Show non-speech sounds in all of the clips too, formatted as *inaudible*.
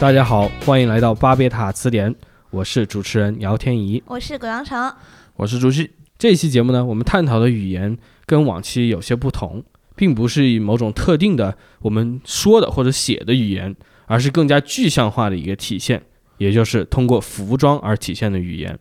大家好，欢迎来到巴别塔词典，我是主持人姚天怡。我是葛阳成，我是朱熹。这一期节目呢，我们探讨的语言跟往期有些不同，并不是以某种特定的我们说的或者写的语言，而是更加具象化的一个体现，也就是通过服装而体现的语言。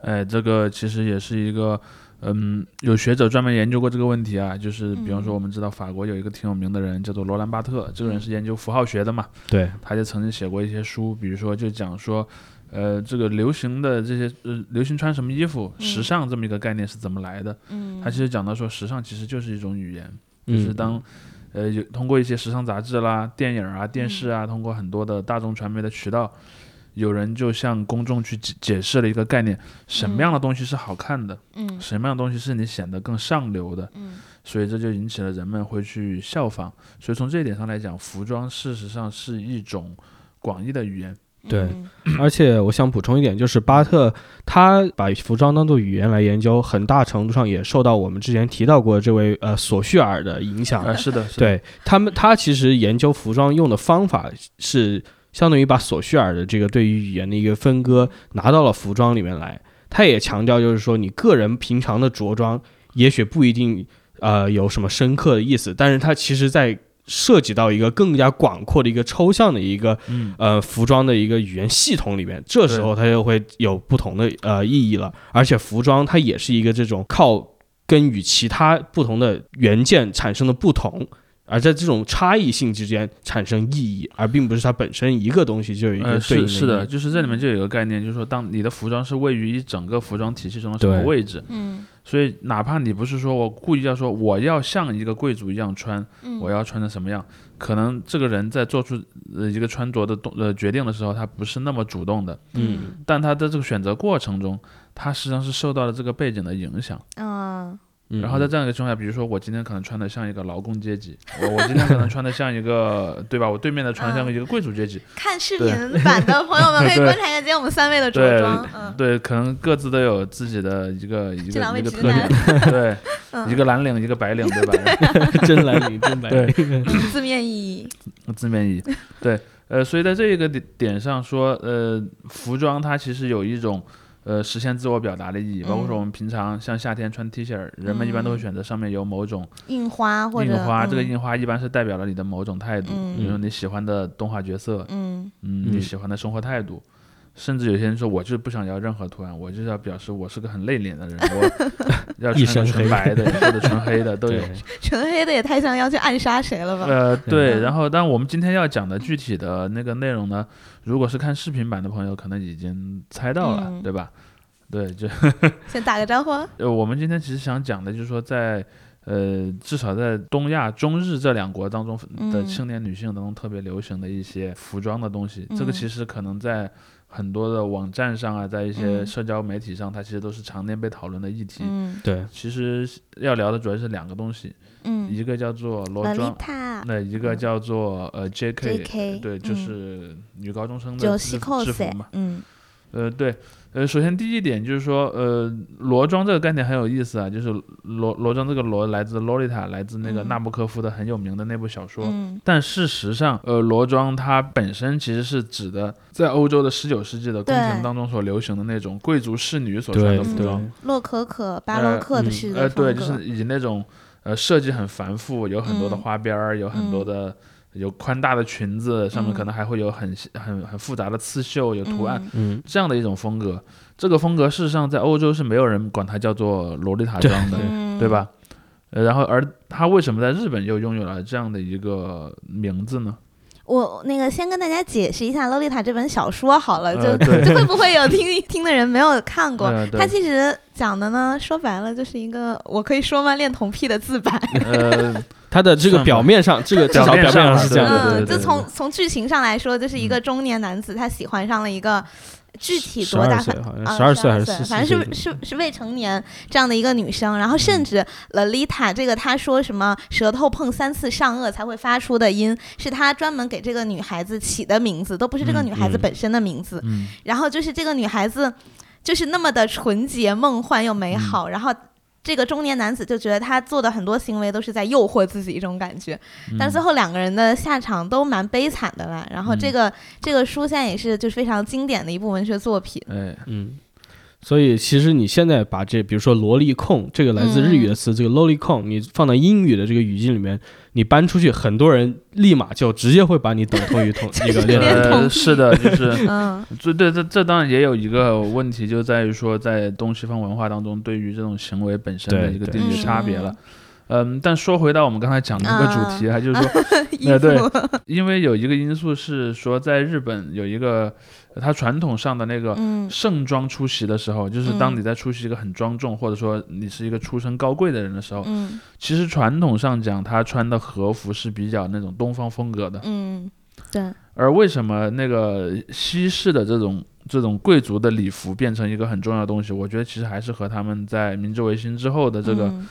哎，这个其实也是一个，嗯，有学者专门研究过这个问题啊。就是比方说，我们知道法国有一个挺有名的人叫做罗兰巴特，这个人是研究符号学的嘛。对，他就曾经写过一些书，比如说就讲说，呃，这个流行的这些呃，流行穿什么衣服，时尚这么一个概念是怎么来的。嗯他其实讲到说，时尚其实就是一种语言，就嗯是当。呃，有通过一些时尚杂志啦、电影啊、电视啊，通过很多的大众传媒的渠道，有人就向公众去解解释了一个概念：什么样的东西是好看的，嗯什么样的东西是你显得更上流的。嗯所以这就引起了人们会去效仿。所以从这一点上来讲，服装事实上是一种广义的语言。对 *clears throat* 嗯而且我想补充一点，就是巴特他把服装当做语言来研究，很大程度上也受到我们之前提到过这位呃索绪尔的影响。啊，是的，是的，对他们，他其实研究服装用的方法是相当于把索绪尔的这个对于语言的一个分割拿到了服装里面来。他也强调，就是说你个人平常的着装也许不一定呃有什么深刻的意思，但是它其实在涉及到一个更加广阔的一个抽象的一个嗯，呃服装的一个语言系统里面，这时候它就会有不同的呃意义了。而且服装它也是一个这种靠跟与其他不同的元件产生的不同，而在这种差异性之间产生意义，而并不是它本身一个东西就有一个意义是是的，就是这里面就有一个概念，就是说，当你的服装是位于一整个服装体系中的什么位置，嗯所以哪怕你不是说我故意要说我要像一个贵族一样穿，嗯我要穿成什么样，可能这个人在做出呃一个穿着的动呃决定的时候，他不是那么主动的，嗯但他的这个选择过程中，他实际上是受到了这个背景的影响。然后在这样一个情况下，比如说我今天可能穿的像一个劳工阶级，我我今天可能穿的像一个，对吧？我对面的穿像一个贵族阶级，看视频版的朋友们可以 *laughs* 观察一下今天我们三位的着装，嗯，对，可能各自都有自己的一个一这两位直个一个特男。点，对，*laughs* 嗯。一个蓝领，一个白领，对吧？*laughs* 真蓝领，真白领，嗯字面意义，字面意义，对，呃，所以在这一个点点上说，呃，服装它其实有一种呃实现自我表达的意义，包括说我们平常像夏天穿 T 恤儿，人们一般都会嗯。选择上面有某种印花或者印花，这个嗯。印花一般是代表了你的某种态度，嗯。比如说你喜欢的动画角色，嗯。嗯，嗯。你喜欢的生活态度。甚至有些人说，我就是不想要任何图案，我就是要表示我是个很内敛的人，*laughs* 我要一身穿个纯白的 *laughs* 或者纯黑的都有。纯黑的也太像要去暗杀谁了吧？呃，对，嗯然后，但我们今天要讲的具体的那个内容呢，如果是看视频版的朋友，可能已经猜到了，嗯。对吧？对，就 *laughs* 先打个招呼，呃，我们今天其实想讲的就是说在，呃，至少在东亚、中日这两国当中的嗯青年女性当中特别流行的一些服装的东西，这个嗯其实可能在很多的网站上啊，在一些嗯。社交媒体上，它其实都是常年被讨论的议题。嗯。对，其实要聊的主要是两个东西，嗯，一个叫做裸洛丽装，塔那一个叫做呃 JK，, JK 对，就嗯。是女高中生的制服 cos，制服嘛。嗯。呃，对，呃，首先第一点就是说，呃，裸装这个概念很有意思啊，就是裸裸装这个裸来自洛丽塔，来自那个嗯纳博科夫的很有名的那部小说。嗯但事实上，呃，裸装它本身其实是指的在欧洲的十九世纪的宫廷当中所流行的那种贵族侍女所穿的服装。对，洛可可、巴洛克的嗯式的呃，对，就是以那种呃设计很繁复，有很多的嗯花边儿，有很多嗯的有宽大的裙子，上面可嗯能还会有很细很很复杂的刺绣，有图案。这样的一种风格。这个风格事实上在欧洲是没有人管它叫做洛丽塔对装的，嗯对？吧？呃，然后而它为什么在日本又拥有了这样的一个名字呢？我那个先跟大家解释一下《洛丽塔》这本小说好了，就呃就会不会有听 *laughs* 听的人没有看过？呃它其实讲的呢，说白了就是一个我可以说吗？恋童癖的自白。呃，它的这个表面上，这个 *laughs* 至少表面表面上上是这样就从从剧情上来说，就是一个中年男子，他喜欢上了一个具体多大二？岁好像啊十二岁还是岁十四反正是是是未成年这样的一个女生，然后嗯。甚至 Lolita 这个他说什么舌头碰三次上颚才会发出的音，是他专门给这个女孩子起的名字，都不是这个嗯女孩子嗯。本身的名字。嗯。然后就是这个女孩子，就是那么的纯洁、梦幻又美好，然后这个中年男子就觉得他做的很多行为都是在诱惑自己一种感觉，但最后两个人的下场都蛮悲惨的了。然后这个、这个书现在也是就是非常经典的一部文学作品。哎，嗯，所以其实你现在把这，比如说萝莉控这个来自日语的词，这个 lolly 控，你放到英语的这个语境里面，你搬出去，很多人立马就直接会把你等同于同 *laughs* 一个恋童呃，是的，就是 *laughs* 嗯。这对这这当然也有一个问题，就在于说在东西方文化当中，对于这种行为本身的一个定义嗯差别了。嗯，但说回到我们刚才讲的那个主题啊，就是说，*laughs* 衣呃对，因为有一个因素是说，在日本有一个呃它传统上的那个嗯盛装出席的时候，就是当嗯你在出席一个很庄重，或者说你是一个出身高贵的人的时候，嗯其实传统上讲，他穿的和服是比较那种东方风格的。嗯，对，而为什么那个西式的这种这种贵族的礼服变成一个很重要的东西？我觉得其实还是和他们在明治维新之后的这个嗯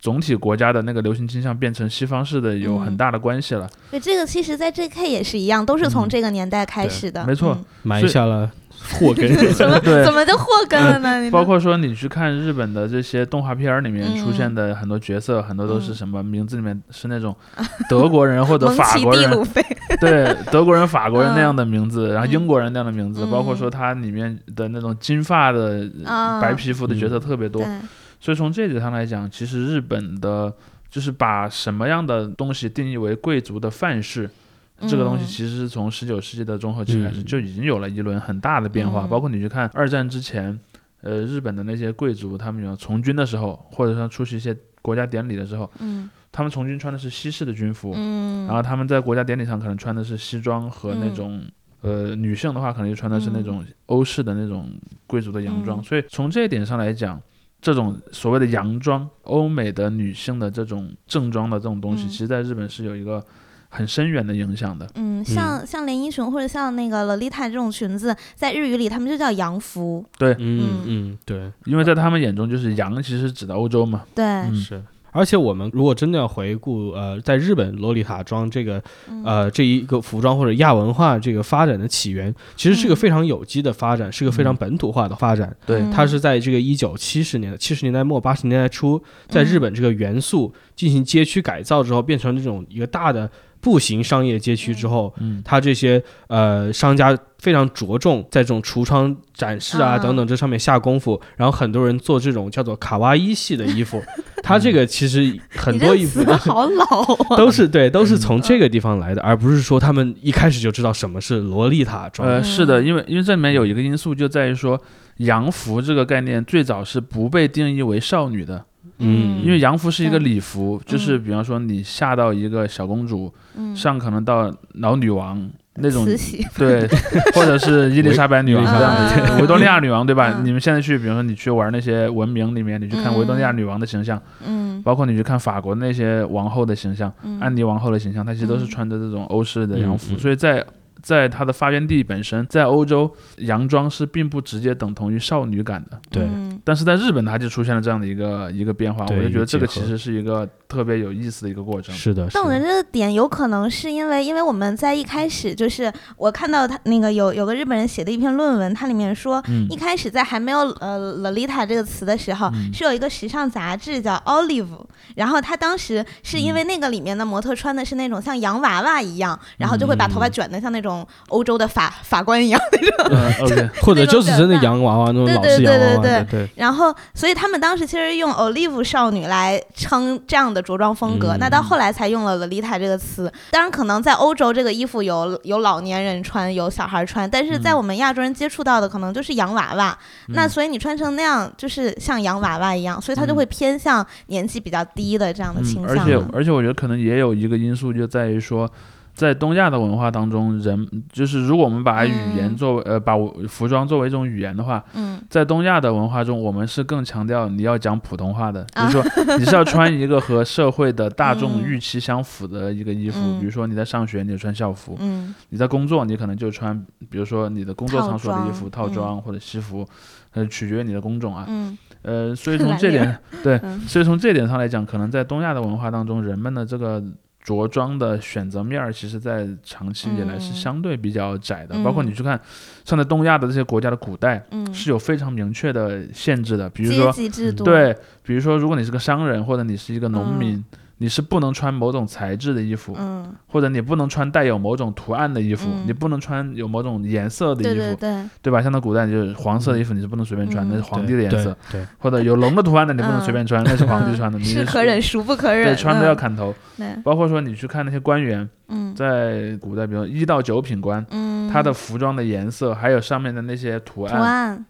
总体国家的那个流行倾向变成西方式的有很大的关系了。对，这个其实，在 J.K. 也是一样，都是从嗯这个年代开始的。没错嗯埋下了 *laughs* 祸根。怎么 *laughs* 怎么就祸根了呢？你包括说你去看日本的这些动画片里面嗯出现的很多角色，很多都是嗯什么名字里面是那种 *laughs* 德国人或者法国人，对德国人、法国人那样嗯的名字，然后英国人那样的名字，嗯包括说它里面的那种金发的、啊白皮肤的角色特别多。对，所以从这点上来讲，其实日本的就是把什么样的东西定义为贵族的范式。这个东西嗯。其实是从十九世纪的中后期开始嗯。就已经有了一轮很大的变化，嗯。包括你去看二战之前，呃，日本的那些贵族，他们有从军的时候，或者说出席一些国家典礼的时候，嗯。他们从军穿的是西式的军服，嗯，然后他们在国家典礼上可能穿的是西装和那种。呃，女性的话可能就穿的是那种欧式的那种贵族的洋装，嗯。所以从这一点上来讲，这种所谓的洋装，欧美的女性的这种正装的这种东西，嗯其实在日本是有一个很深远的影响的。嗯，像像连衣裙或者像那个洛丽塔这种裙子，在日语里他们就叫洋服。对嗯嗯，对，因为在他们眼中，就是洋其实指的欧洲嘛。对，嗯是。而且我们如果真的要回顾，呃，在日本洛丽塔装这个，嗯。呃，这一个服装或者亚文化这个发展的起源，其实是个嗯。非常有机的发展，是个非常本土化的发展。对。嗯。它是在这个一九七十年七十年代末八十年代初，在日本这个元素进行街区改造之后，变成这种一个大的步行商业街区之后，嗯，它这些呃商家非常着重在这种橱窗展示啊啊。等等这上面下功夫，然后很多人做这种叫做卡哇伊系的衣服，*laughs* 它这个其实很多衣服词好老啊。都是对，都是从这个地方来的，而不是说他们一开始就知道什么是洛丽塔装。呃，是的，嗯因为因为这里面有一个因素就在于说，洋服这个概念最早是不被定义为少女的，嗯，因为洋服是一个礼服，就是比方说你下到一个小公主，嗯，上可能到老女王那种。对，*laughs* 或者是伊丽莎白女王这样的，维多利亚女王对吧？嗯。你们现在去，比如说你去玩那些文明里面，你去看维多利亚女王的形象，嗯。包括你去看法国那些王后的形象，嗯。安妮王后的形象，她其实都是嗯。穿着这种欧式的洋服，所以在在它的发源地本身，在欧洲，洋装是并不直接等同于少女感的，对。嗯。但是在日本它就出现了这样的一个一个变化，我就觉得这个其实是一个特别有意思的一个过程。是的，是但我觉的。得这个点有可能是因为，因为我们在一开始就是我看到他那个有有个日本人写的一篇论文，它里面说，嗯。一开始在还没有呃 Lolita 这个词的时候，嗯。是有一个时尚杂志叫 Olive，然后他当时是因为嗯。那个里面的模特穿的是那种像洋娃娃一样，然后就会把头发嗯卷的像那种欧洲的法法官一样。那种，*laughs* 嗯或者就是真的洋娃娃那种对老式洋娃娃对的，对，然后，所以他们当时其实用 Olive 少女来称这样的着装风格，嗯那到后来才用了 Lolita 这个词。当然，可能在欧洲这个衣服有有老年人穿，有小孩穿，但是在我们亚洲人接触到的可能就是洋娃娃。那所以你穿成那样，就是像洋娃娃一样，所以它就会偏向年纪比较低的这样的倾嗯，而且向。而且我觉得可能也有一个因素，就在于说，在东亚的文化当中，人就是如果我们把语言嗯作为、呃把我服装作为一种语言的话，嗯。在东亚的文化中，我们是更强调你要讲普通话的，啊就是说 *laughs* 你是要穿一个和社会的大众嗯。预期相符的一个衣服，嗯比如说你在上学你就穿校服，嗯你在工作你可能就穿，比如说你的工作场所的衣服、装套装或者西服，呃，取决于你的工种啊。嗯。呃，所以从这点，*laughs* 对，嗯。所以从这点上来讲，可能在东亚的文化当中，人们的这个着装的选择面儿，其实在长期以来是嗯相对比较窄的。嗯包括你去看，像在东亚的这些国家的古代，嗯，是有非常明确的限制的。比如说，对，比如说，如果你是个商人或者你是一个农民，嗯你是不能穿某种材质的衣服，嗯，或者你不能穿带有某种图案的衣服，嗯。你不能穿有某种颜色的衣服，对对对，对吧？像在古代就是黄色的衣服你是不能随便穿，嗯。那是皇帝的颜色，对，对。或者有龙的图案的你不能随便穿，那是皇帝嗯穿的，*laughs* 你是可忍，孰不可忍，对，穿的要嗯砍头。对，包括说你去看那些官员，嗯。在古代，比如一到九品官，嗯，他的服装的颜色，还有上面的那些图图，案、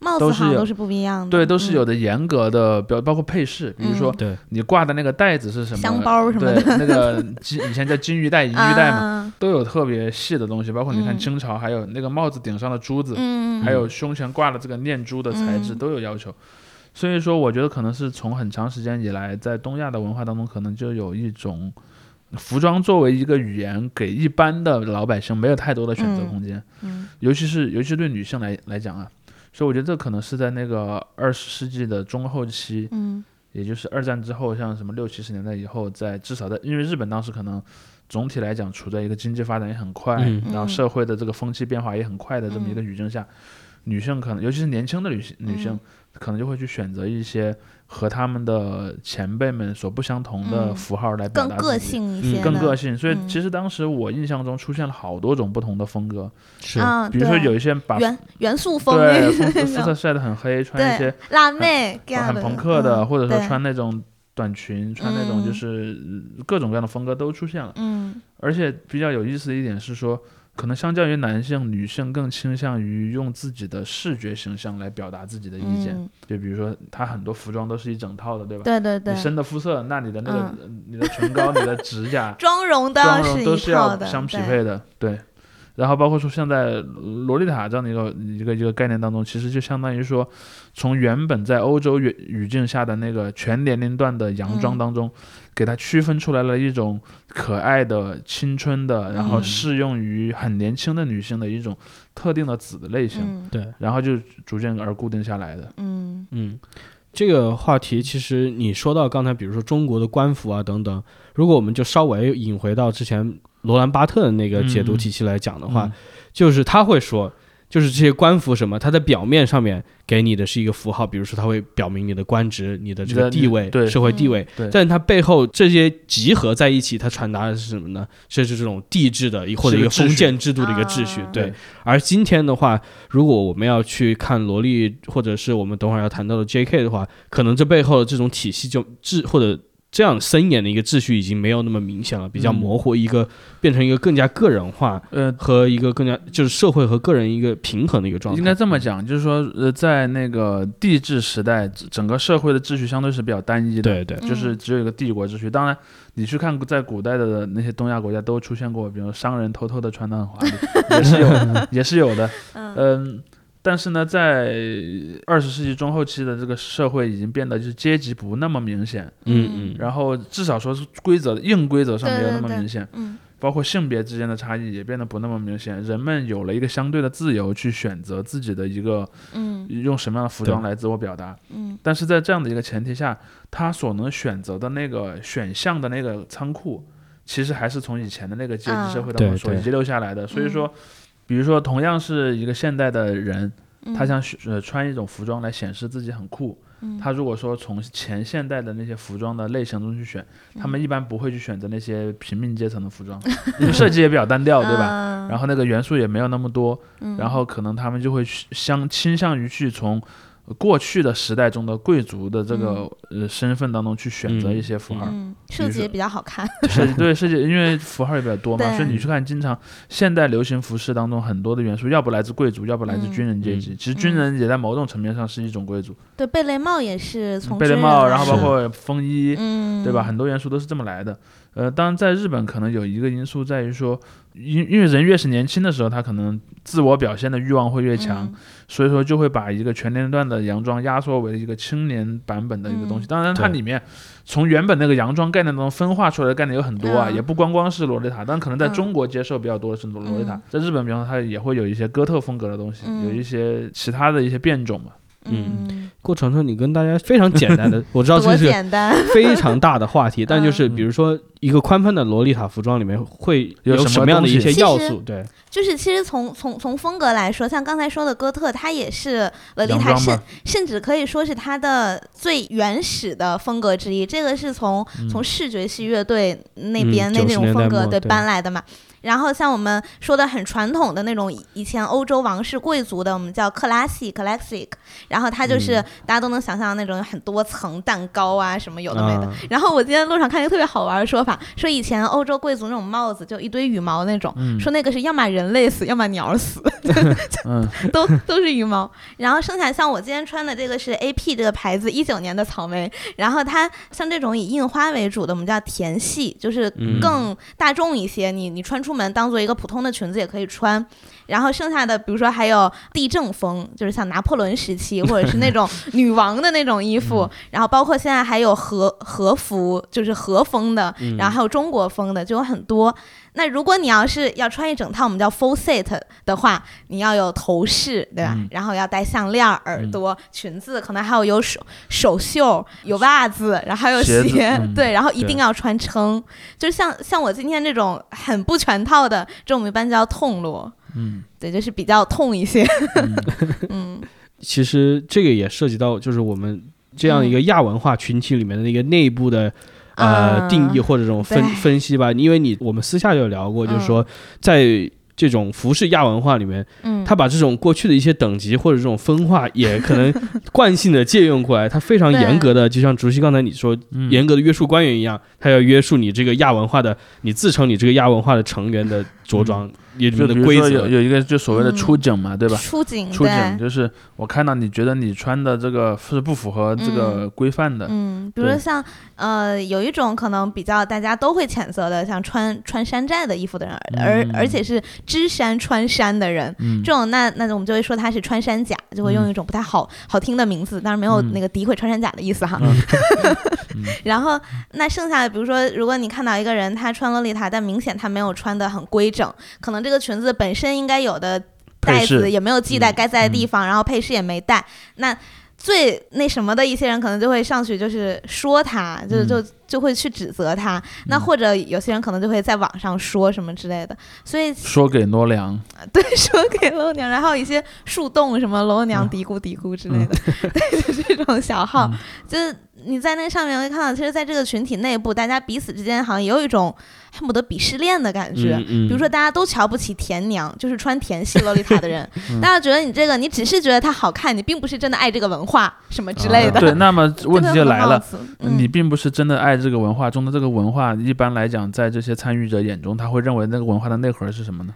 帽都是有子好像都是不一样的，对，都是有嗯的严格的标，包括配饰，比如说，你挂的那个袋子是什么，香包什么对，的那个金以前叫金玉带、银玉带嘛，啊都有特别细的东西。包括你看嗯清朝，还有那个帽子顶上的珠子，嗯，还有胸前挂的这个念珠的材质嗯都有要求。所以说，我觉得可能是从很长时间以来，在东亚的文化当中，可能就有一种服装作为一个语言，给一般的老百姓没有太多的选择嗯空间，嗯尤其是尤其是对女性来来讲啊。所以我觉得这可能是在那个二十世纪的中后期，嗯也就是二战之后，像什么六七十年代以后，在至少在因为日本当时可能总体来讲处在一个经济发展也很快，嗯然后嗯社会的这个风气变化也很快的这么一个语境下，女性可能尤其是年轻的女性女性，嗯可能就会去选择一些和他们的前辈们所不相同的嗯。符号来表更个达自己。嗯性一些的，更个性，所以嗯。其实当时我印象中出现了好多种不同的风格，是，啊，比如说有一些把元元素风对那肤色晒得很黑，*laughs* 穿一些对辣妹很的。朋克的，嗯或者说对。穿那种短裙，穿那种就嗯是呃各种各样的风格都出现了。嗯。而且比较有意思的一点是说，可能相较于男性，女性更倾向于用自己的视觉形象来表达自己的意见。嗯，就比如说，她很多服装都是一整套的，对吧？对对对你，深的肤色，那你的那个、呃你的唇膏、你的指甲、*laughs* 妆容都妆要容都是要相匹配的，对。然后包括说像在洛丽塔这样的一个一个一个概念当中，其实就相当于说，从原本在欧洲语语境下的那个全年龄段的洋装嗯当中，给它区分出来了一种可爱的、青春的，然后嗯适用于很年轻的女性的一种特定的子的类型，嗯。对，然后就逐渐而固定下来的。嗯。嗯，这个话题其实你说到刚才，比如说中国的官服啊等等，如果我们就稍微引回到之前罗兰巴特的那个解读嗯。体系来讲的话，嗯就是他会说，就是这些官服什么，它在表面上面给你的是一个符号，比如说它会表明你的官职、你的这个地位、对社会地嗯位，对但它背后这些集合在一起，它传达的是什么呢？这是这种帝制的或者一个封建制度的一个秩序，啊对。而今天的话，如果我们要去看萝莉，或者是我们等会儿要谈到的 J.K. 的话，可能这背后的这种体系就制或者这样森严的一个秩序已经没有那么明显了，比较嗯模糊，一个变成一个更加个人化呃，和一个更加就是社会和个人一个平衡的一个状态。应该这么讲，就是说，呃，在那个帝制时代，整个社会的秩序相对是比较单一的。对对，就是嗯只有一个帝国秩序。当然，你去看在古代的那些东亚国家都出现过，比如商人偷偷的穿的很华丽，*laughs* 也是有，*laughs* 也是有的。嗯嗯，但是呢，在二十世纪中后期的这个社会已经变得就是阶级不那么明显，嗯嗯，然后至少说是规则硬规则上没有那么明显，嗯。包括性别之间的差异也变得不那么明显，人们有了一个相对的自由去选择自己的一个嗯。用什么样的服装来自我表达。嗯。但是在这样的一个前提下，他所能选择的那个选项的那个仓库，其实还是从以前的那个阶级社会当中所遗留下来的。所以说，比如说同样是一个现代的人，嗯，他想选呃穿一种服装来显示自己很酷，嗯。他如果说从前现代的那些服装的类型中去选，他们一般不会去选择那些平民阶层的服装，因 *laughs* 为设计也比较单调，对吧？然后那个元素也没有那么多，嗯。然后可能他们就会去相倾向于去从呃过去的时代中的贵族的这个、呃身份当中去选择一些符号。嗯设计也比较好看，*laughs* 设计对设计，因为符号也比较多嘛，所以你去看，经常现代流行服饰当中很多的元素，要不来自贵族，要不来自嗯军人阶级。其实军人也在某种层面上是一种贵族，对贝雷帽也是从贝雷帽，然后包括风衣，嗯。对吧？很多元素都是这么来的。呃，当然在日本可能有一个因素在于说，因因为人越是年轻的时候，他可能自我表现的欲望会越强，嗯。所以说就会把一个全年龄段的洋装压缩为一个青年版本的一个东西。嗯。当然，它里面从原本那个洋装概念当中分化出来的概念有很多啊，嗯。也不光光是洛丽塔，但可能在嗯。中国接受比较多的是洛丽塔，嗯。在日本，比方说它也会有一些哥特风格的东西，嗯。有一些其他的一些变种嘛。嗯，过程中，你跟大家非常简单的，*laughs* 我知道多这是简单。非常大的话题，*laughs* 但就是嗯比如说一个宽泛的洛丽塔服装里面会有什么样的一些要素？对，就是其实从从从风格来说，像刚才说的哥特，它也是洛丽塔，甚甚至可以说是它的最原始的风格之一。这个是从嗯从视觉系乐队那嗯边那那90年代种风格对搬来的嘛。然后像我们说的很传统的那种以以前欧洲王室贵族的，我们叫克拉西 classic，然后它就是嗯。大家都能想象那种很多层蛋糕啊什么有的没的。啊。然后我今天路上看一个特别好玩的说法，说以前欧洲贵族那种帽子就一堆羽毛那种，嗯。说那个是要么人类死，要么鸟死，*laughs* *laughs* 嗯。都都是羽毛。然后剩下像我今天穿的这个是 AP 这个牌子一九年的草莓，然后它像这种以印花为主的，我们叫甜系，就是嗯。更大众一些，你你穿出门当做一个普通的裙子也可以穿。然后剩下的，比如说还有地正风，就是像拿破仑时期，或者是那种女王的那种衣服。然后包括现在还有和和服，就是和风的，嗯然后还有中国风的，就有很多。那如果你要是要穿一整套我们叫 full set 的话，你要有头饰，对吧？嗯然后要戴项链、耳朵、裙子，可能还有有手手袖、有袜子，然后还有鞋鞋，嗯对，然后一定要穿撑。就像像我今天这种很不全套的，这我们一般叫痛罗，嗯对，就是比较痛一些。嗯 *laughs* 嗯其实这个也涉及到就是我们这样一个亚文化群体里面的那个内部的。呃，啊定义或者这种分分析吧，因为你我们私下就有聊过，就是嗯说在这种服饰亚文化里面，嗯，他把这种过去的一些等级或者这种分化，也可能 *laughs* 惯性的借用过来，他非常严格的，就像竹溪刚才你说，嗯严格的约束官员一样，他要约束你这个亚文化的，你自称你这个亚文化的成员的着装，里就比面的规如说有。有一个就所谓的嗯出警嘛，对吧？出警，出警就是我看到你觉得你穿的这个是不符合这个规范的，嗯，比如说像呃，有一种可能比较大家都会谴责的，像穿穿山寨的衣服的人，而嗯而且是知山穿山的人，嗯这种那那我们就会说他是穿山甲，就会用嗯一种不太好好听的名字，当然没有嗯那个诋毁穿山甲的意思哈。*laughs* *laughs* 嗯。然后那剩下的，比如说如果你看到一个人他穿洛丽塔，但明显他没有穿的很规整，可能这个裙子本身应该有的带子也没有系带嗯。该在的地方，然后配饰也没带，那。最那什么的一些人可能就会上去，就是说他，就嗯。就就会去指责他。那嗯或者有些人可能就会在网上说什么之类的。所以说给罗良，*laughs* 对，说给罗娘，然后一些树洞什么罗娘嗯。嘀咕嘀咕之类的，*laughs* 对，就这种小号，嗯。就是你在那上面会看到，其实在这个群体内部，大家彼此之间好像也有一种恨不得鄙视链的感觉。嗯比如说，大家都瞧不起甜娘，就是穿甜系洛丽塔的人，*laughs* 嗯大家觉得你这个，你只是觉得她好看，你并不是真的爱这个文化什么之类的。啊对，那么 *laughs* 问题就来了。嗯你并不是真的爱这个文化中的这个文化，一般来讲，在这些参与者眼中，他会认为那个文化的内核是什么呢？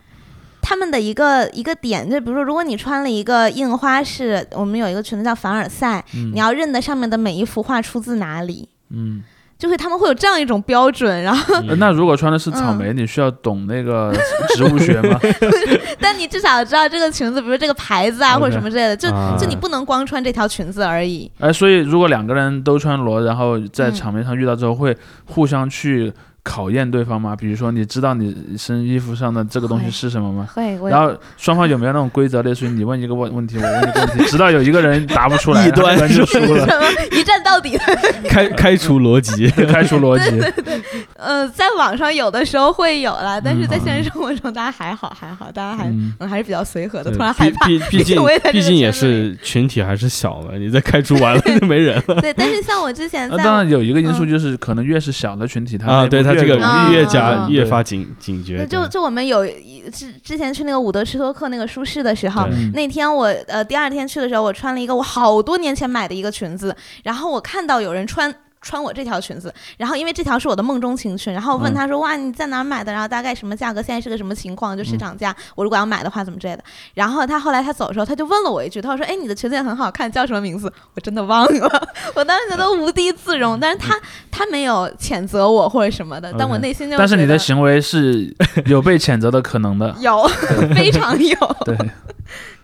他们的一个一个点，就比如说，如果你穿了一个印花是，我们有一个裙子叫凡尔赛，嗯。你要认得上面的每一幅画出自哪里，嗯，就是他们会有这样一种标准，然后，呃那如果穿的是嗯草莓，你需要懂那个 *laughs* 植物学吗？*laughs* 但你至少知道这个裙子，比如这个牌子啊或者什么之类的，就啊。就你不能光穿这条裙子而已。哎，所以如果两个人都穿罗，然后在嗯。场面上遇到之后，会互相去考验对方吗？比如说，你知道你身衣服上的这个东西是什么吗？会，我然后双方有没有那种规则，类似于你问一个问问题，我问一个问题，直到有一个人答不出来，一端就输了，什 *laughs* 么一站到底的？开开除逻辑，*laughs* 开除逻辑。*laughs* 呃，在网上有的时候会有啦，但是在现实生活中，大家还好还好，大家还嗯嗯还是比较随和的。突然害怕，毕竟我也在这毕竟也是群体还是小嘛，你再开除完了就没人了对，但是像我之前那在当然有一个因嗯素就是，可能越是小的群体，他啊！对他这个越加越发警警觉，就就我们有一之之前去那个伍德斯托克那个舒适的时候那天我呃第二天去的时候，我穿了一个我好多年前买的一个裙子，然后我看到有人穿。穿我这条裙子，然后因为这条是我的梦中情裙，然后我问嗯他说：“哇，你在哪买的？然后大概什么价格？现在是个什么情况？就市嗯场价，我如果要买的话怎么之类的。”然后他后来他走的时候，他就问了我一句，他说：“哎，你的裙子也很好看，叫什么名字？”我真的忘了，*laughs* 我当时觉得无地自容，但是他他没有谴责我或者什么的，但我内心就但是你的行为是有被谴责的可能的。*laughs* 有非常有，*laughs* 对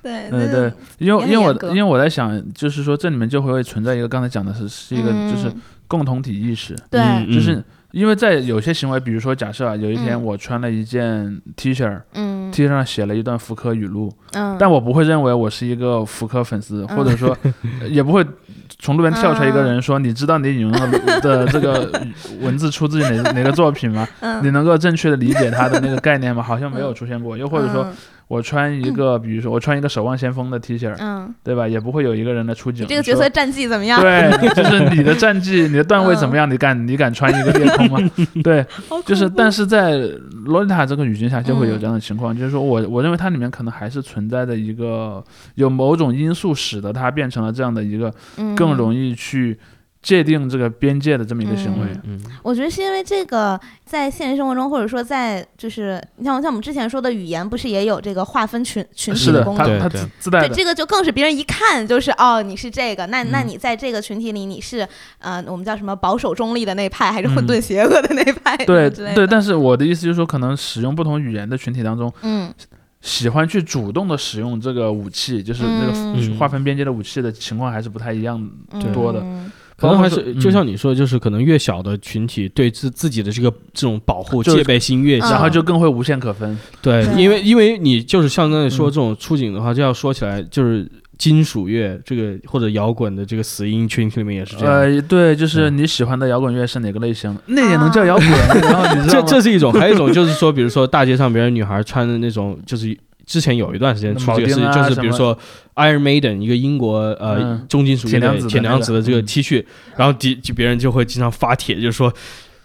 对对对，因为因为我因为我在想，就是说这里面就会存在一个刚才讲的是是一个就是嗯共同体意识，对。嗯就是因为在有些行为，比如说假设啊，有一天嗯。我穿了一件 T 恤、嗯。T 恤上写了一段福柯语录，嗯，但我不会认为我是一个福柯粉丝，嗯。或者说呃 *laughs* 也不会从路边跳出来一个人说，你知道你引用的的这个文字出自于哪哪个作品吗？嗯。你能够正确的理解它的那个概念吗？好像没有出现过。又或者说嗯我穿一个，比如说我穿一个守望先锋的 T 恤，嗯，对吧？也不会有一个人来出警你这个角色战绩怎么样？对，就是你的战绩、你的段位怎么样？你敢你敢穿一个裂空吗？*laughs* 对，就是，但是在洛丽塔这个语境下，就会有嗯这样的情况，就是说我我认为它里面可能还是存在着一个有某种因素使得它变成了这样的一个更容易。易去界定这个边界的这么一个行为。嗯我觉得是因为这个，在现实生活中，或者说在就是你像像我们之前说的语言，不是也有这个划分群群体是的，功能？对它它自自带对，的，这个就更是别人一看就是哦，你是这个，那那嗯。你在这个群体里你是呃，我们叫什么保守中立的那派，还是混嗯沌邪恶的那派？对 *laughs* 对，但是我的意思就是说，可能使用不同语言的群体当中，嗯。喜欢去主动的使用这个武器，就是那个嗯。划分边界的武器的情况还是不太一样嗯。多的。可能还是就像你说，就是可能越小的群体对自自己的这个这种保护戒备心越嗯强，然后就更会无限可分。对，因为因为你就是像刚才说嗯这种出警的话，就要说起来就是金属乐这个或者摇滚的这个死音群体里面也是这样。呃，对，就是嗯你喜欢的摇滚乐是哪个类型？那也能叫摇滚？然后你知道？这这是一种，还有一种就是说，比如说大街上别人女孩穿的那种，就是之前有一段时间出这个事情，啊就是比如说 Iron Maiden 一个英国呃嗯重金属乐铁娘子铁娘子的这个 T 恤，然后底就别人就会经常发帖，就是说。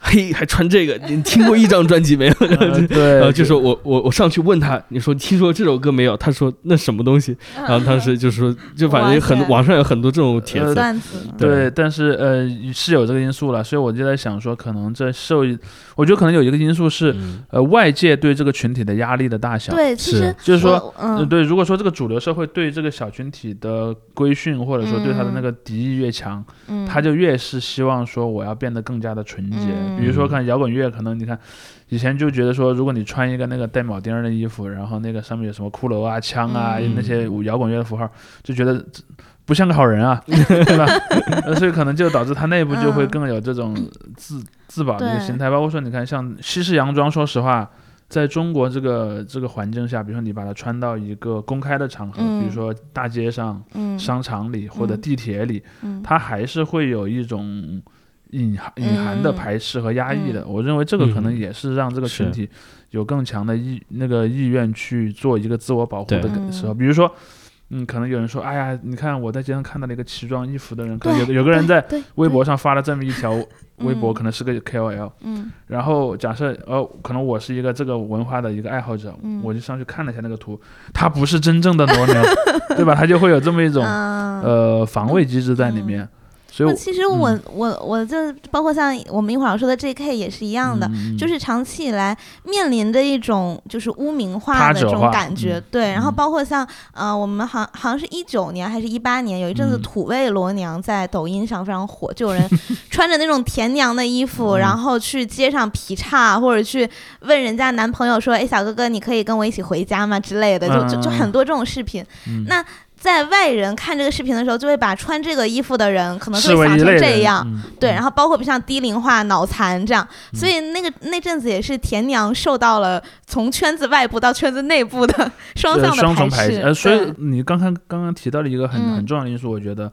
嘿，还穿这个？你听过一张专辑没有？*laughs* 呃 *laughs* 对，然后就说我我我上去问他，你说听说这首歌没有？他说那什么东西？*laughs* 然后当时就说，就反正有很网上有很多这种帖子，对，但是呃是有这个因素了，所以我就在想说，可能这受，我觉得可能有一个因素是，嗯呃，外界对这个群体的压力的大小。对，其是实就是说，嗯，呃对，如果说这个主流社会对这个小群体的规训，或者说对他的那个敌意越强，嗯他就越是希望说我要变得更加的纯洁。嗯比如说看摇滚乐，可能你看以前就觉得说，如果你穿一个那个带铆钉的衣服，然后那个上面有什么骷髅啊、枪啊、嗯那些摇滚乐的符号，就觉得不像个好人啊，*laughs* 对吧？*laughs* 呃所以可能就导致他内部就会嗯。更有这种自自保的一个心态。包括说，你看像西式洋装，说实话。在中国这个这个环境下，比如说你把它穿到一个公开的场合，嗯比如说大街上、嗯。商场里或者嗯。地铁里，嗯。它还是会有一种隐含隐含的嗯。排斥和压抑的。嗯。我认为这个可能嗯。也是让这个群体有更强的意那个意愿去做一个自我保护的时候。嗯。比如说，嗯，可能有人说，哎呀，你看我在街上看到了一个奇装异服的人，可能有有个人在微博上发了这么一条微博，嗯可能是个 KOL。嗯。然后假设呃，可能我是一个这个文化的一个爱好者，嗯。我就上去看了一下那个图，他不是真正的裸鸟，*laughs* 对吧？他就会有这么一种、嗯。呃防卫机制在里面。所以我，那其实我、嗯我我就包括像我们一会儿要说的 J.K. 也是一样的，嗯就是长期以来面临着一种就是污名化的这种感觉，嗯对。然后嗯包括像呃，我们好好像是一九年还是一八年，有一阵子嗯土味罗娘在抖音上非常火，就有人穿着那种甜娘的衣服，*laughs* 嗯然后去街上劈叉，或者去问人家男朋友说：“哎，小哥哥，你可以跟我一起回家吗？”之类的，就就就嗯很多这种视频。嗯那在外人看这个视频的时候，就会把穿这个衣服的人可能想成这样，嗯。对，嗯。然后包括像低龄化、脑残这样，嗯。所以那个那阵子也是田娘受到了从圈子外部到圈子内部的双呃向的排斥。呃，所以你刚刚刚刚提到了一个很、嗯。很重要的因素，我觉得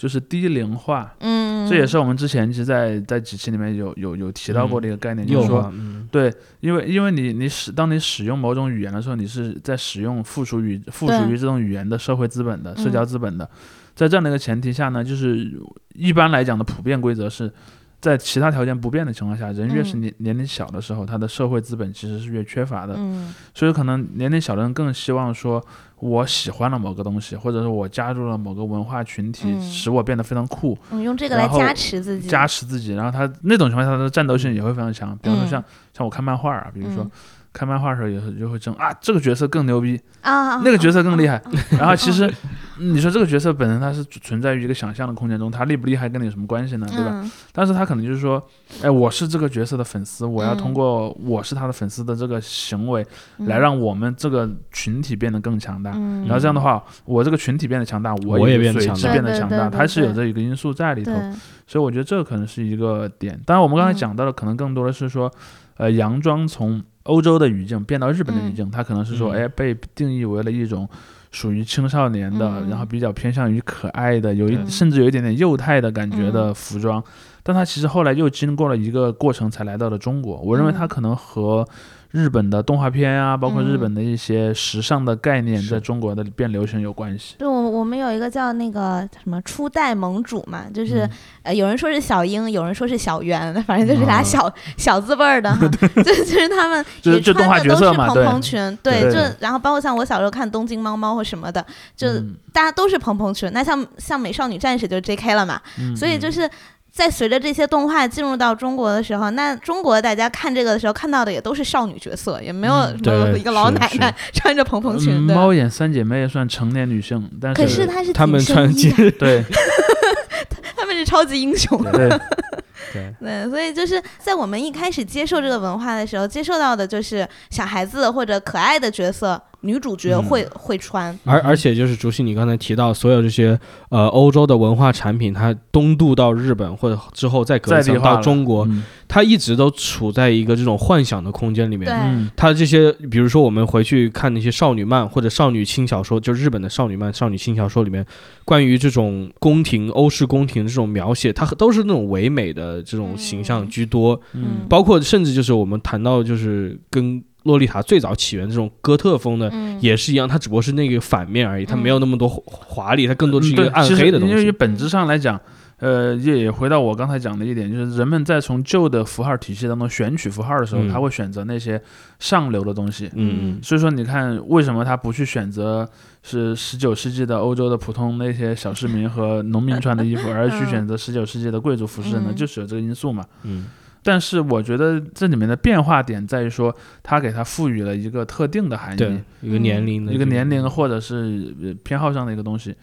就是低龄化，嗯，这也是我们之前其实在在几期里面有有有提到过的一个概念，就是说，嗯。对，因为因为你你使当你使用某种语言的时候，你是在使用附属于附属于这种语言的社会资本的社交资本的，在这样的一个前提下呢，就是一般来讲的普遍规则是。在其他条件不变的情况下，人越是嗯。年年龄小的时候，他的社会资本其实是越缺乏的。嗯。所以可能年龄小的人更希望说，我喜欢了某个东西，或者是我加入了某个文化群体，嗯使我变得非常酷，嗯，用这个来加持自己，加持自己。然后他那种情况下，他的战斗性也会非常强。比方说嗯像像我看漫画啊，比如说嗯看漫画的时候，有时候就会争啊，这个角色更牛逼，啊，那个角色更厉害。*laughs* 然后其实你说这个角色本身它是存在于一个想象的空间中，他厉不厉害跟你有什么关系呢？对吧？嗯但是他可能就是说，哎，我是这个角色的粉丝，我要嗯通过我是他的粉丝的这个行为，嗯来让我们这个群体变得更强大。嗯然后这样的话，我这个群体变得强大，我也随之变得强大，它是有对这一个因素在里头。所以我觉得这可能是一个点。当然，我们刚才嗯讲到的可能更多的是说，呃，佯装从欧洲的语境变到日本的语境，它可能是说，嗯。哎，被定义为了一种属于青少年的，嗯。然后比较偏向于可爱的，有一甚至有一点点幼态的感觉嗯。的服装。但他其实后来又经过了一个过程才来到了中国。我认为它嗯可能和日本的动画片啊，包括日嗯本的一些时尚的概念，在中国的变流行有关系。对，我我们有一个叫那个什么初代盟主嘛，就是、嗯呃，有人说是小樱，有人说是小圆，反正就是俩啊小、小字辈儿的哈，*laughs* 就就是他们也就是就动画穿的都是蓬角色嘛对蓬裙，对，对就然后包括像我小时候看东京猫猫或什么的，就嗯大家都是蓬蓬裙。那像像美少女战士就是 J.K. 了嘛，嗯所以就是。在随着这些动画进入到中国的时候，那中国大家看这个的时候看到的也都是少女角色，也没有嗯什么一个老奶奶 *laughs* 穿着蓬蓬裙嗯。猫眼三姐妹也算成年女性，但可是她是她们穿紧啊对 *laughs* 她们是超级英雄。对，*laughs* 对，对，所以就是在我们一开始接受这个文化的时候，接受到的就是小孩子或者可爱的角色，女主角嗯。会、会穿。而而且就是竹溪，你刚才提到所有这些呃欧洲的文化产品，它东渡到日本或者之后再隔一层到中国，嗯。它一直都处在一个这种幻想的空间里面。嗯。它这些，比如说我们回去看那些少女漫或者少女轻小说，就日本的少女漫、少女轻小说里面，关于这种宫廷、欧式宫廷的这种描写，它都是那种唯美的这种形象居多，嗯。包括甚至就是我们谈到就是跟洛丽塔最早起源这种哥特风的。嗯，也是一样，它只不过是那个反面而已，它嗯没有那么多华华丽，它更多的是一个暗黑的东西。因为本质上来讲，呃，也也回到我刚才讲的一点，就是人们在从旧的符号体系当中选取符号的时候，嗯他会选择那些上流的东西。嗯所以说，你看为什么他不去选择是十九世纪的欧洲的普通那些小市民和农民穿的衣服，*laughs* 而去选择十九世纪的贵族服饰呢？嗯就是有这个因素嘛。嗯但是我觉得这里面的变化点在于说，他给它赋予了一个特定的含义。对，一个年龄的一个年龄或者是呃偏好上的一个东西。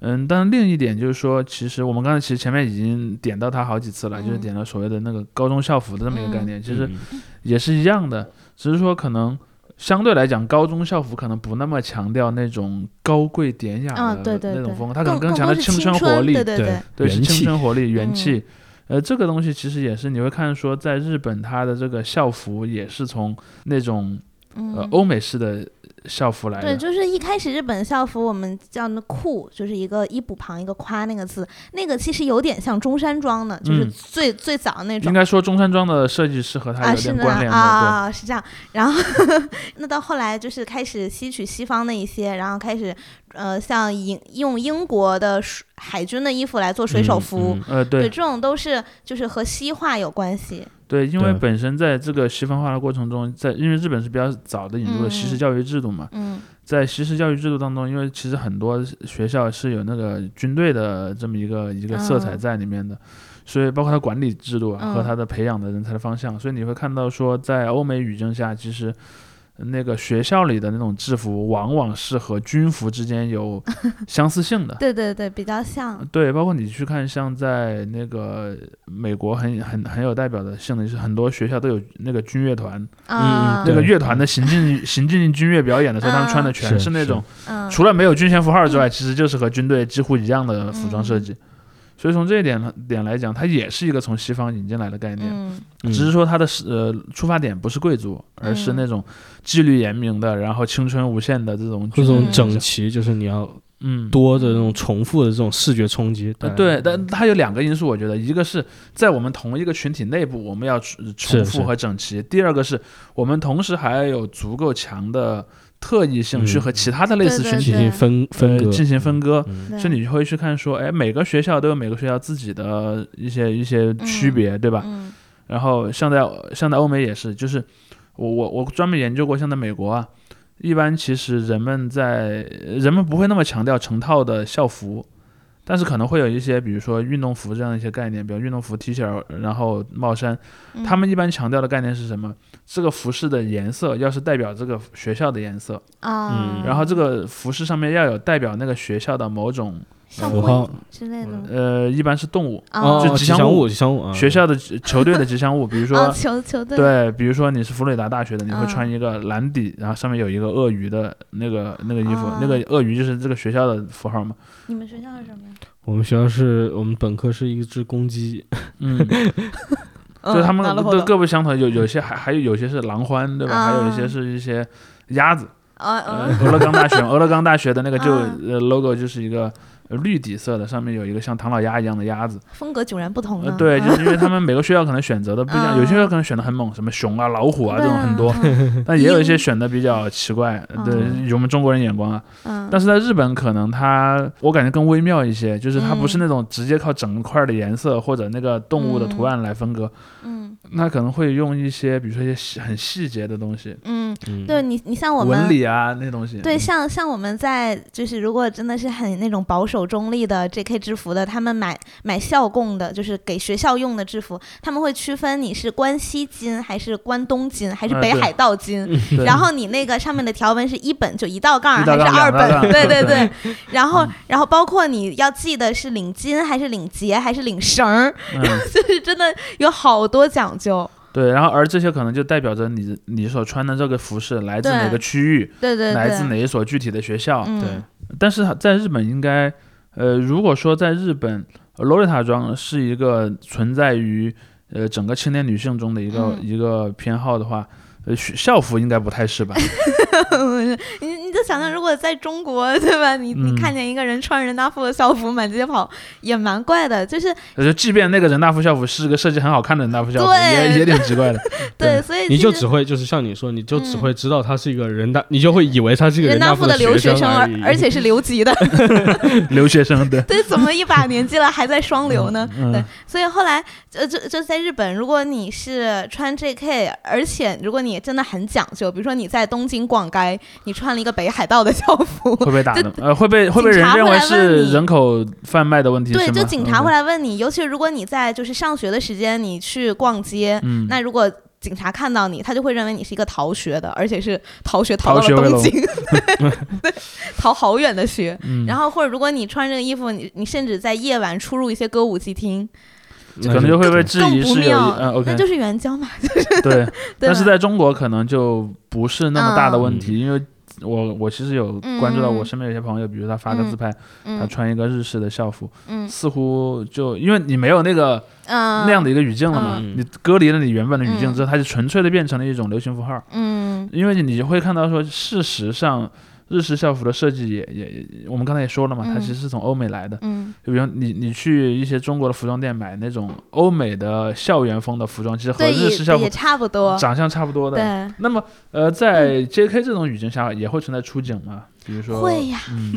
嗯，但另一点就是说，其实我们刚才其实前面已经点到它好几次了，就是嗯点了所谓的那个高中校服的这么一个概念，其实嗯也是一样的，只是说可能相对来讲，高中校服可能不那么强调那种高贵典雅嗯，的那种风格，它可能更强调青春活力，对对对对，是青春活力、元嗯气。呃，这个东西其实也是你会看说，在日本它的这个校服也是从那种呃嗯，欧美式的校服来对，就是一开始日本校服我们叫那裤，就是一个一补旁一个夸那个字，那个其实有点像中山装的，就是嗯最、最早那种应。该说中山装的设计师和它啊，有关联的，啊，是这样。然后 *laughs* 那到后来就是开始吸取西方的一些，然后开始呃，像英用英国的水海军的衣服来做水手服。嗯对。呃，对，对这种都是就是和西化有关系。对，因为本身在这个西方化的过程中，在因为日本是比较早的引入了西式嗯教育制度嘛，嗯。在西式教育制度当中，因为其实很多学校是有那个军队的这么一个一个色彩嗯。在里面的，所以包括它管理制度啊和嗯。它的培养的人才的方向，所以你会看到说，在欧美语境下，其实那个学校里的那种制服，往往是和军服之间有 *laughs* 相似性的。对对对，比较像。对，包括你去看，像在那个美国很很很有代表的性的是，很多学校都有那个军乐团，啊，那个乐团的行进 *laughs* 行进军乐表演的时候，他们穿的全是是那种嗯，除了没有军衔符号之外，其实就是和军队几乎一样的服装设嗯计。所以从这一点点来讲，它也是一个从西方引进来的概念，嗯。嗯。只是说它的是呃出发点不是贵族，而是嗯那种纪律严明的，然后青春无限的这种这种嗯整齐，就是你要嗯。多的这种重复的这种视觉冲击。呃，对，但它有两个因素，我觉得，一个是在我们同一个群体内部，我们要重重复和整齐；第二个是我们同时还要有足够强的特异性，去嗯。和其他的类似群体进行分分进行分割。所以你就会去看说，哎，每个学校都有每个学校自己的一些一些区别，对吧？嗯。然后像在像在欧美也是，就是我我我专门研究过，像在美国啊，一般其实人们在人们不会那么强调成套的校服，但是可能会有一些，比如说运动服这样一些概念，比如运动服 T 恤，然后帽衫，嗯。他们一般强调的概念是什么？这个服饰的颜色要是代表这个学校的颜色，啊，嗯。然后这个服饰上面要有代表那个学校的某种，像符号鬼之类的吗呃，一般是动物，啊就吉祥物吉祥物，吉祥物啊，学校的球队的吉祥物，比如啊，说。球球队对，比如说你是佛罗里达大学的，你会嗯穿一个蓝底，然后上面有一个鳄鱼的那个那个衣服，啊那个鳄鱼就是这个学校的符号嘛。你们学校是什么呀？我们学校是我们本科是一只公鸡，嗯，就*laughs* *laughs* 是他们都嗯なるほど各不相同，有有些还还有有些是狼獾，对吧？还有一些啊是一些鸭子。啊呃，嗯俄勒冈大学，俄勒冈大学的那个就啊呃 logo 就是一个呃 绿底色的，上面有一个像唐老鸭一样的鸭子。风格迥然不同对，就是因为他们每个学校可能选择的不一样，*laughs* 有些学校嗯可能选的很猛，什么熊啊、老虎啊这种很多，嗯。*laughs* 但也有一些选的比较奇怪，对，我们中国人眼光啊。嗯，但是在日本，可能它我感觉更微妙一些，就是它不是嗯。那种直接靠整块的颜色或者那个动物的图案来分割，嗯那可能会用一些比如说一些细很细节的东西，嗯，嗯，对你你像我纹们理啊那东西。对，像像我们在就是如果真的是很那种保守中立的 J.K. 制服的，他们买买校供的，就是给学校用的制服，他们会区分你是关西金还是关东金还是北海道金，对。然后你那个上面的条纹是一本就一道杠一道还是二本，对对对，*laughs* 然后嗯。然后包括你要记得是领巾还是领结还是领绳儿，嗯，*laughs* 就是真的有好多讲究，对，然后而这些可能就代表着你你所穿的这个服饰来自哪个区域，对对对，来自哪一所具体的学校。嗯对，但是在日本应该，呃，如果说在日本，呃洛丽塔装是一个存在于呃整个青年女性中的一个、嗯一个偏好的话，呃校服应该不太是吧？*laughs* *laughs* 就想想，如果在中国，*laughs* 对吧？你你嗯看见一个人穿人大附的校服满街跑，也蛮怪的。就是呃就即便那个人大附校服是个设计很好看的人大附校服，也也挺奇怪的。*laughs* 对，对所以你就只会就是像你说，你就只嗯会知道他是一个人大，你就会以为他是一个人大附的附留学生而已而且是留级的，*laughs* 留学生的，对，怎么一把年纪了还在双流呢？嗯对，所以后来呃，就就在日本，如果你是穿 J.K.，而且如果你真的很讲究，比如说你在东京逛街，你穿了一个北海道的 *laughs* 校服，会被打就的，呃，会被会被人认为是人口贩卖的问题，对，就警察会来问你，尤其是如果你在就是上学的时间你去逛街，嗯，那如果警察看到你，他就会认为你是一个逃学的，而且是逃学逃到了东京，*laughs* 对，*laughs* 逃好远的学。嗯。然后或者如果你穿这个衣服，你你甚至在夜晚出入一些歌舞伎厅，可能就会被质疑是有一，妙，嗯，OK，那就是援交嘛，对。对但是在中国可能就不是那么大的问嗯题，因为我我其实有关注到嗯。我身边有些朋友，比如他发个自拍，他嗯。穿一个日式的校服，嗯。似乎就因为你没有那个嗯。那样的一个语境了嘛，嗯。你隔离了你原本的语境之后，它就纯粹的变成了一种流行符号，嗯。因为你会看到说，事实上。日式校服的设计也也，也我们刚才也说了嘛，它嗯其实是从欧美来的。嗯就比如你你去一些中国的服装店买那种欧美的校园风的服装，其实和日式校服也差不多，长相差不多的。对，那么，呃，在 J.K. 这种语境下，也会存在出警吗？比如说，会呀嗯，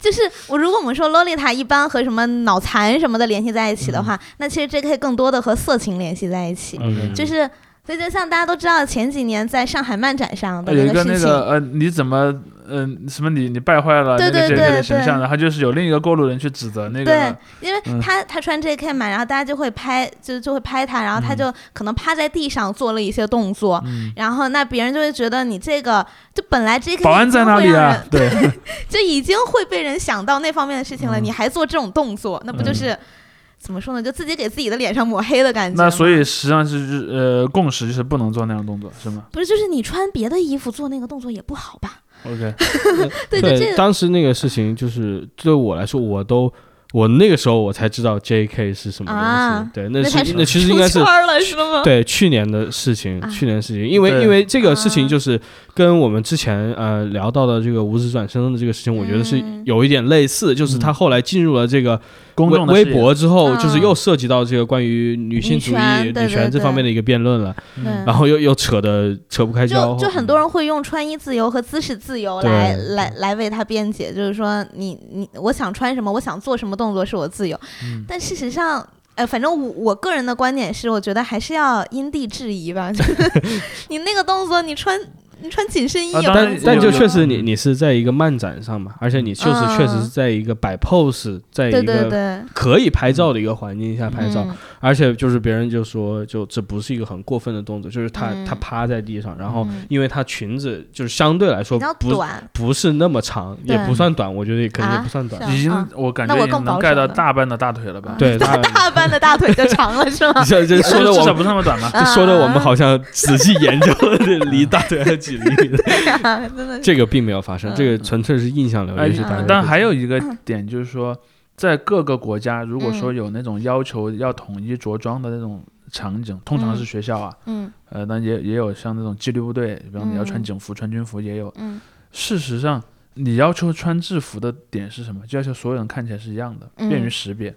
就是我如果我们说洛丽塔一般和什么脑残什么的联系在一起的嗯话，那其实 J.K. 更多的和色情联系在一起，嗯就是。所以就像大家都知道，前几年在上海漫展上的有一个事情，那个呃，你怎么嗯、什么你你败坏了那个 J.K. 对的形象，对然后就是有另一个过路人去指责那个对，因为嗯他他穿 J.K. 嘛，然后大家就会拍，就就会拍他，然后他嗯就可能趴在地上做了一些动作，嗯，然后那别人就会觉得你这个就本来 J.K. 保安在哪里啊？*laughs* 对，就已经会被人想到那方面的事情了，嗯你还做这种动作，那不就是、怎么说呢？就自己给自己的脸上抹黑的感觉。那所以实际上是呃共识就是不能做那样动作，是吗不是，就是你穿别的衣服做那个动作也不好吧？？OK，*laughs* *laughs* 对，对，当时那个事情就是对我来说，我都我那个时候我才知道 J.K. 是什么东西。啊对，那是那其实应该是？对去年的事情，啊去年的事情，因为因为这个事情啊就是跟我们之前呃聊到的这个五指转身的这个事情，我觉得是嗯有一点类似，就是他后来进入了这个公众的视野博之后，嗯。就是又涉及到这个关于女性主义、女权对女权对对这方面的一个辩论了，然后又又扯的扯不开交，就就很多人会用穿衣自由和姿势自由来来来为他辩解，就是说你你我想穿什么，我想做什么动作是我自由，嗯。但事实上。呃，反正我我个人的观点是，我觉得还是要因地制宜吧。就 *laughs* 是你那个动作，你穿你穿紧身衣啊也不但但就确实你你是在一个漫展上嘛，而且你就是嗯确实是在一个摆 pose，在对一个可以拍照的一个环境下拍照，嗯。而且就是别人就说，就这不是一个很过分的动作，就是她嗯。她趴在地上，然后嗯。因为她裙子就是相对来说比较不短，不是那么长，也不算短，我觉得也肯定不算短。已经啊我感那我更觉已经能盖到了。大半的大腿了吧？对，*laughs* 她大半的大腿就长了是吗？这这说的至少我不是那么短嘛。啊这说的我们好像仔细研究了，离大腿还有几厘米的，*laughs* 对呀，真的。这个并没有发生，嗯。这个纯粹是印象流，哎也许大家，但会还有一个点就是说，在各个国家，如果说嗯有那种要求要统一着装的那种场景，通常是学校啊，嗯。呃，那也也有像那种纪律部队，比方你要穿嗯警服、穿军服也有。嗯。事实上，你要求穿制服的点是什么？就要求所有人看起来是一样的，便于嗯识别。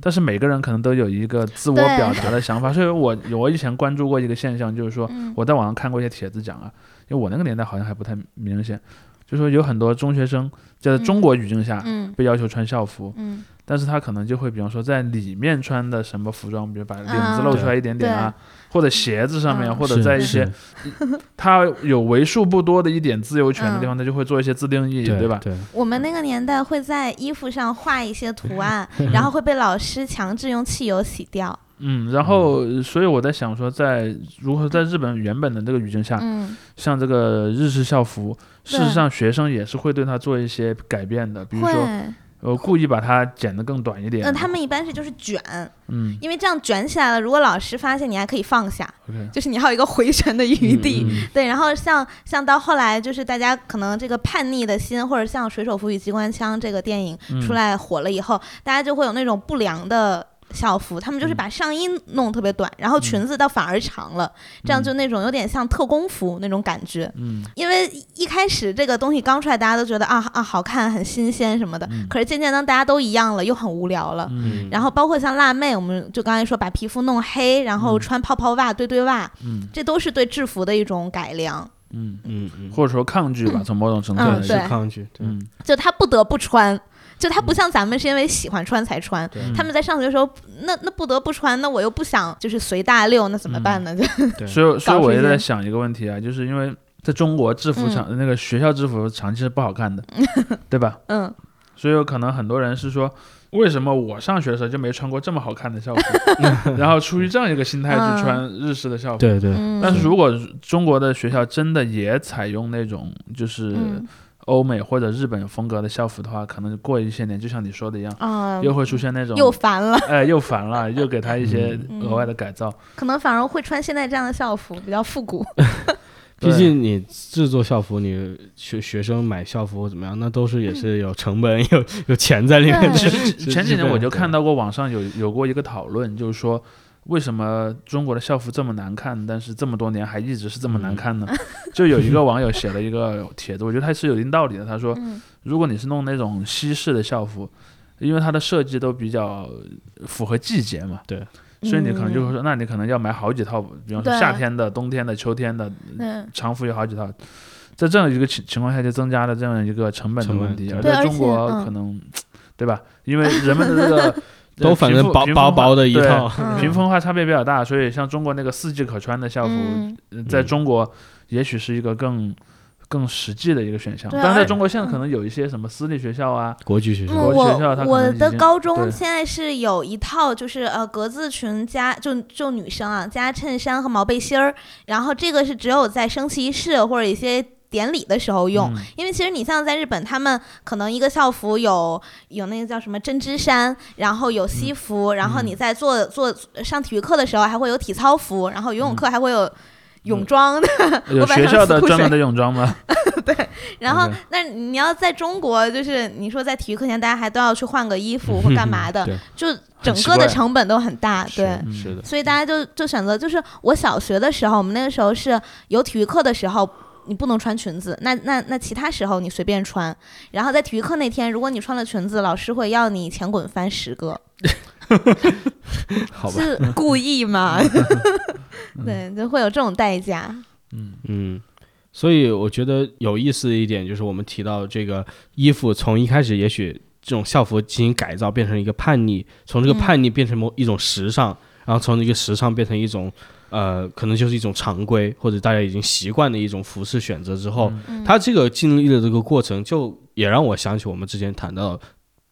但是每个人可能都有一个自我表达的想法，所以我我以前关注过一个现象，就是说嗯。我在网上看过一些帖子讲啊，因为我那个年代好像还不太明显，就说有很多中学生在中国语境下嗯被要求穿校服，嗯但是他可能就会比方说在里面穿的什么服装，比如把领子啊露出来一点点啊，或者鞋子上面，嗯或者在一些 *laughs* 他有为数不多的一点自由权的地嗯方，他就会做一些自定义，对吧？对，我们那个年代会在衣服上画一些图案，*laughs* 然后会被老师强制用汽油洗掉。嗯，然后所以我在想说，在如何在日本原本的这个语境下，嗯像这个日式校服，事实上学生也是会对它做一些改变的，比如说会，呃故意把它剪得更短一点。嗯，他们一般是就是卷，嗯因为这样卷起来了，如果老师发现，你还可以放下就是你还有一个回旋的余地。嗯对，然后像像到后来，就是大家可能这个叛逆的心，或者像《水手服与机关枪》这个电影嗯出来火了以后，大家就会有那种不良的校服，他们就是嗯。把上衣弄特别短，然后裙子倒反而长了，这样就那种有点像特工服那种感觉。嗯。因为一开始这个东西刚出来，大家都觉得啊啊好看、很新鲜什么的，嗯。可是渐渐当大家都一样了，又很无聊了。嗯。然后包括像辣妹，我们就刚才说把皮肤弄黑，然后嗯。穿泡泡袜、堆堆袜，嗯。这都是对制服的一种改良。嗯，嗯嗯，或者说抗拒吧，*laughs* 从某种程度上是抗拒，对，嗯。就他不得不穿，就他不像咱们是因为喜欢穿才穿，对他们在上学的时候，那那不得不穿，那我又不想就是随大溜，那怎么办呢？就对 *laughs* 所以所以我也在想一个问题啊，就是因为在中国制服长、那个学校制服长期是不好看的，*laughs* 对吧？嗯所以有可能很多人是说，为什么我上学的时候就没穿过这么好看的校服？*laughs* 然后出于这样一个心态去穿日式的校服。对对，嗯，但是如果中国的学校真的也采用那种就是嗯欧美或者日本风格的校服的话，可能过一些年，就像你说的一样，啊，又会出现那种又烦了，*laughs* 哎又烦了，*laughs* 又给他一些嗯。额外的改造。可能反而会穿现在这样的校服，比较复古。*laughs* 毕竟你制作校服，你学学生买校服或怎么样，那都是也是有成本、有有钱在里面的。其实是前几年我就看，到过网上有有过一个讨论，就是说为什么中国的校服这么难看，但是这么多年还一直是这么难看呢？就有一个网友写了一个帖子，我觉得他是有一定道理的。他说，嗯如果你是弄那种西式的校服，因为它的设计都比较符合季节嘛，对，所以你可能就会说，那你可能要买好几套，比方说夏天的、冬天的、秋天的嗯，常服有好几套。在这样一个情情况下，就增加了这样一个成本的问题，而在中国嗯可能，对吧？因为人们的这个都反正薄薄薄的一套，嗯。贫富化差别比较大，所以像中国那个四季可穿的校服，在中国也许是一个更更实际的一个选项。但是在中国现在可能有一些什么私立学校啊，国际学校，嗯，国际学校我我的高中现在是有一套，就是呃格子裙加就就女生啊加衬衫和毛背心儿，然后这个是只有在升旗仪式或者一些典礼的时候用。嗯因为其实你像在日本，他们可能一个校服有有那个叫什么针织衫，然后有西服，然后你在做做上体育课的时候还会有体操服，然后游泳课还会有泳装的。有学校的专门的泳装吗？*laughs* 对然后那你要在中国，就是你说在体育课前大家还都要去换个衣服或干嘛 *laughs* 的，就整个的成本都很大，对。嗯是的，所以大家就就选择，就是我小学的时候，我们那个时候是有体育课的时候，你不能穿裙子，那那那其他时候你随便穿。然后在体育课那天，如果你穿了裙子，老师会要你前滚翻十个，*laughs* 好吧，是故意吗？对，就会有这种代价。嗯嗯。所以我觉得有意思的一点就是，我们提到这个衣服从一开始也许这种校服进行改造，变成一个叛逆，从这个嗯叛逆变成某一种时尚，然后从一个时尚变成一种呃，可能就是一种常规或者大家已经习惯的一种服饰选择之后，嗯。他这个经历的这个过程，就也让我想起我们之前谈到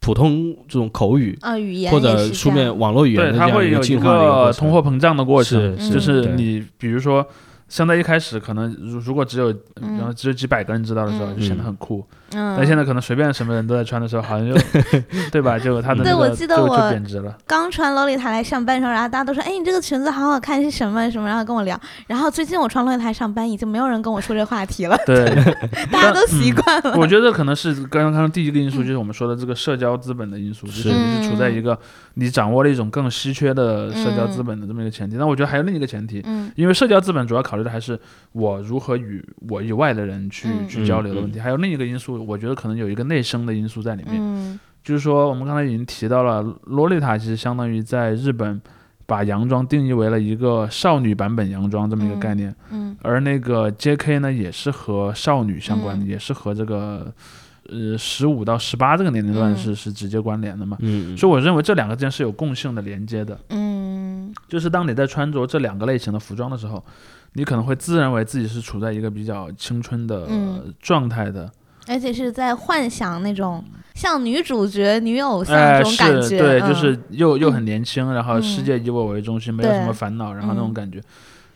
普通这种口语啊，语言或者书面网络语言对，的这样一它会有一进化的一个通货膨胀的过程，是就是你比如说。相在一开始，可能如如果只有，嗯然后只有几百个人知道的时候，嗯就显得很酷。嗯，但现在可能随便什么人都在穿的时候，好像就，*laughs* 对吧？就他的对那个我记得我就就贬值了。刚穿洛丽塔来上班的时候，然后大家都说：“哎，你这个裙子好好看，是什么什么？”然后跟我聊。然后最近我穿洛丽塔上班，已经没有人跟我说这话题了，对，*laughs* 大家都习惯了。我觉得可能是刚刚第一个因素，就是我们说的这个社交资本的因素，就是是你是处在一个你掌握了一种更稀缺的社交资本的这么一个前提。那我觉得还有另一个前提，嗯因为社交资本主要考虑的还是我如何与我以外的人去、嗯去交流的问题。还有另一个因素，我觉得可能有一个内生的因素在里面，嗯就是说我们刚才已经提到了，洛丽塔其实相当于在日本把洋装定义为了一个少女版本洋装这么一个概念，嗯而那个 J.K. 呢也是和少女相关的，嗯也是和这个呃十五到十八这个年龄段嗯是、是直接关联的嘛。嗯，所以我认为这两个之间是有共性的连接的，嗯就是当你在穿着这两个类型的服装的时候，你可能会自认为自己是处在一个比较青春的嗯。状态的，而且是在幻想那种像女主角、女偶像那，种感觉，是对，嗯就是又又很年轻，然后嗯世界以我为中心，没有什么烦恼，然后那种嗯感觉，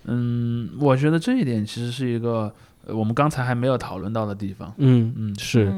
嗯，我觉得这一点其实是一个呃我们刚才还没有讨论到的地方，嗯嗯是。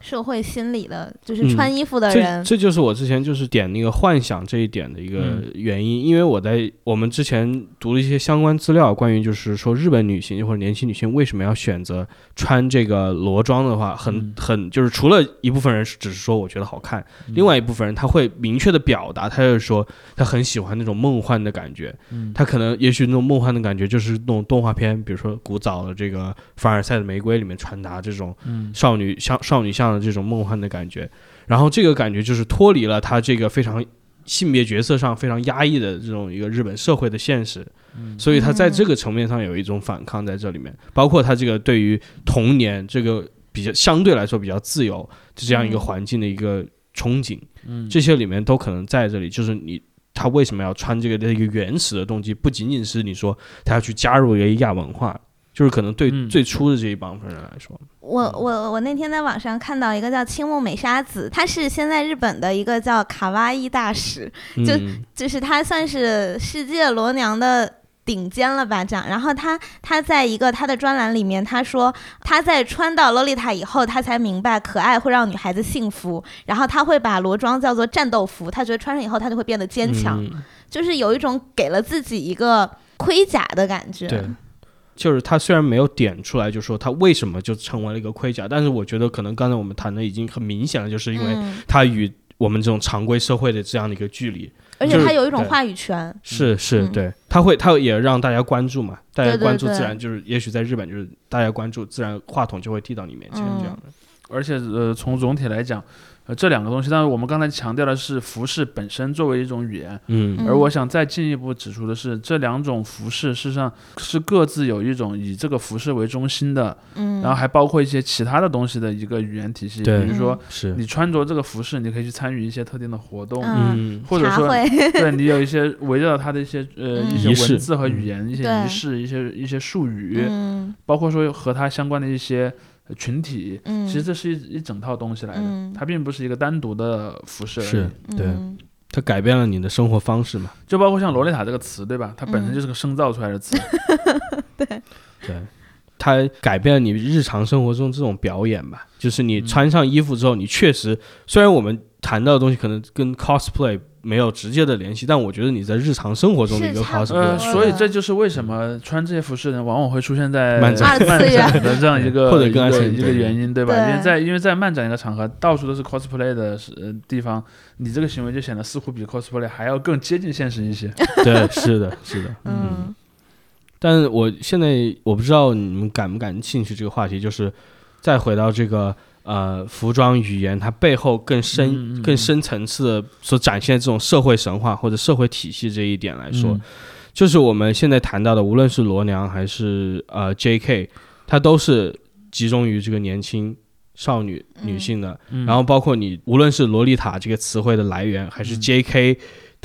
嗯社会心理的，就是嗯。穿衣服的这人，这就是我之前就是点那个幻想这一点的一个嗯。原因，因为我在我们之前读了一些相关资料，关于就是说日本女性或者年轻女性为什么要选择穿这个裸装的话，很嗯。很就是除了一部分人是只是说我觉得好看，嗯。另外一部分人他会明确的表达，他就是说他很喜欢那种梦幻的感觉，嗯，他可能也许那种梦幻的感觉就是那种动画片，比如说古早的这个凡尔赛的玫瑰里面传达这种嗯。少女像少女像的这种梦幻的感觉，然后这个感觉就是脱离了他这个非常性别角色上非常压抑的这种一个日本社会的现实，嗯。所以他在这个层面上有一种反抗在这里面，包括他这个对于童年这个比较相对来说比较自由这样一个嗯。环境的一个憧憬，嗯。这些里面都可能在这里，就是你。他为什么要穿这个的一个原始的动机，不仅仅是你说他要去加入一个亚文化，就是可能对嗯。最初的这一帮人来说，我我我那天在网上看到一个叫青木美沙子，她是现在日本的一个叫卡哇伊大使，就嗯就是她算是世界罗娘的顶尖了吧，这样。然后她她在一个她的专栏里面，她说她在穿到洛丽塔以后，她才明白可爱会让女孩子幸福。然后她会把裸装叫做战斗服，她觉得穿上以后她就会变得坚强，嗯就是有一种给了自己一个盔甲的感觉。对，就是他虽然没有点出来，就说他为什么就成为了一个盔甲，但是我觉得可能刚才我们谈的已经很明显了，就是因为嗯。他与我们这种常规社会的这样的一个距离，而且就是她有一种话语权。是是，嗯。对，他会他也让大家关注嘛，大家关注自然就是，也许在日本就是大家关注，自然话筒就会递到你面前嗯。这样的，而且呃，从总体来讲，呃，这两个东西，但是我们刚才强调的是服饰本身作为一种语言，嗯。嗯。而我想再进一步指出的是，这两种服饰事实上是各自有一种以这个服饰为中心的，嗯，然后还包括一些其他的东西的一个语言体系，比如说是，你穿着这个服饰，你可以去参与一些特定的活动，嗯嗯或者说，对 *laughs* 你有一些围绕它的一些呃嗯一些文字和语言、一些仪式、一些一些术语，嗯。包括说和它相关的一些呃群体，嗯，其实这是一一整套东西来的，嗯它并不是一个单独的服饰而已。是，对，嗯它改变了你的生活方式嘛，就包括像罗丽塔这个词，对吧？它本身嗯就是个生造出来的词。*laughs* 对对，它改变了你日常生活中这种表演吧。就是你嗯穿上衣服之后，你确实虽然我们谈到的东西可能跟 cosplay 没有直接的联系，但我觉得你在日常生活中的一个 cosplay，呃，所以这就是为什么穿这些服饰的人往往会出现在漫展。*laughs* 漫展的这样 *laughs* 一个或者更一个一个加深对原因，对吧？对。因为在因为在漫展一个场合，到处都是 cosplay 的呃地方，你这个行为就显得似乎比 cosplay 还要更接近现实一些。*laughs* 对，是的，是的，嗯。但是我现在我不知道你们感不感兴趣这个话题，就是再回到这个呃服装语言它背后更深、更深层次的所展现的这种社会神话或者社会体系这一点来说，嗯就是我们现在谈到的，无论是罗娘还是呃 J.K.，它都是集中于这个年轻少女嗯女性的，嗯然后包括你无论是洛丽塔这个词汇的来源，还是嗯 J.K.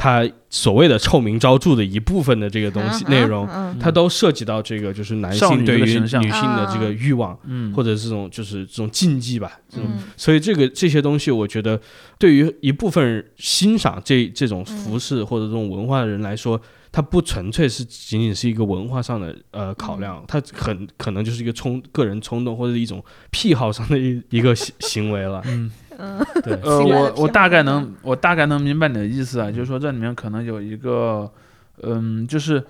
它所谓的臭名昭著的一部分的这个东西嗯内容，嗯。它都涉及到这个就是男性对于女性的这个欲望，嗯，或者这种就是这种禁忌吧。这种，嗯。所以这个这些东西，我觉得对于一部分人欣赏这这种服饰或者这种文化的人来说，它不纯粹是仅仅是一个文化上的呃考量，它很可能就是一个冲个人冲动或者一种癖好上的一一个行行为了。嗯。嗯对，*laughs* 呃，我我大概嗯能，我大概能明白你的意思啊，就是说这里面可能有一个，嗯，就是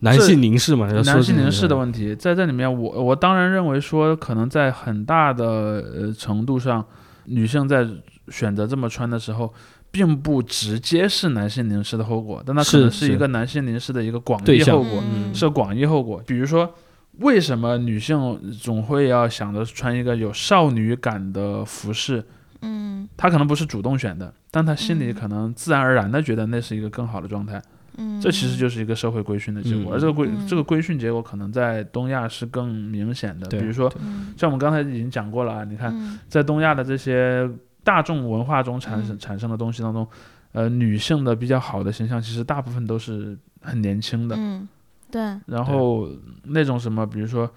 男性凝视嘛，男性凝视的问题，在这里面我，我当然认为说，可能在很大的呃程度上，女性在选择这么穿的时候，并不直接是男性凝视的后果，但它可能是一个男性凝视的一个广义后果，嗯是广义后果。比如说，为什么女性总会要想着穿一个有少女感的服饰？嗯。他可能不是主动选的，但他心里嗯。可能自然而然的觉得那是一个更好的状态。嗯，这其实就是一个社会规训的结果，嗯。而这个规嗯。这个规训结果可能在东亚是更明显的。比如说，嗯像我们刚才已经讲过了啊，你看嗯。在东亚的这些大众文化中产生嗯。产生的东西当中，呃，女性的比较好的形象其实大部分都是很年轻的，嗯对。然后那种什么，比如说。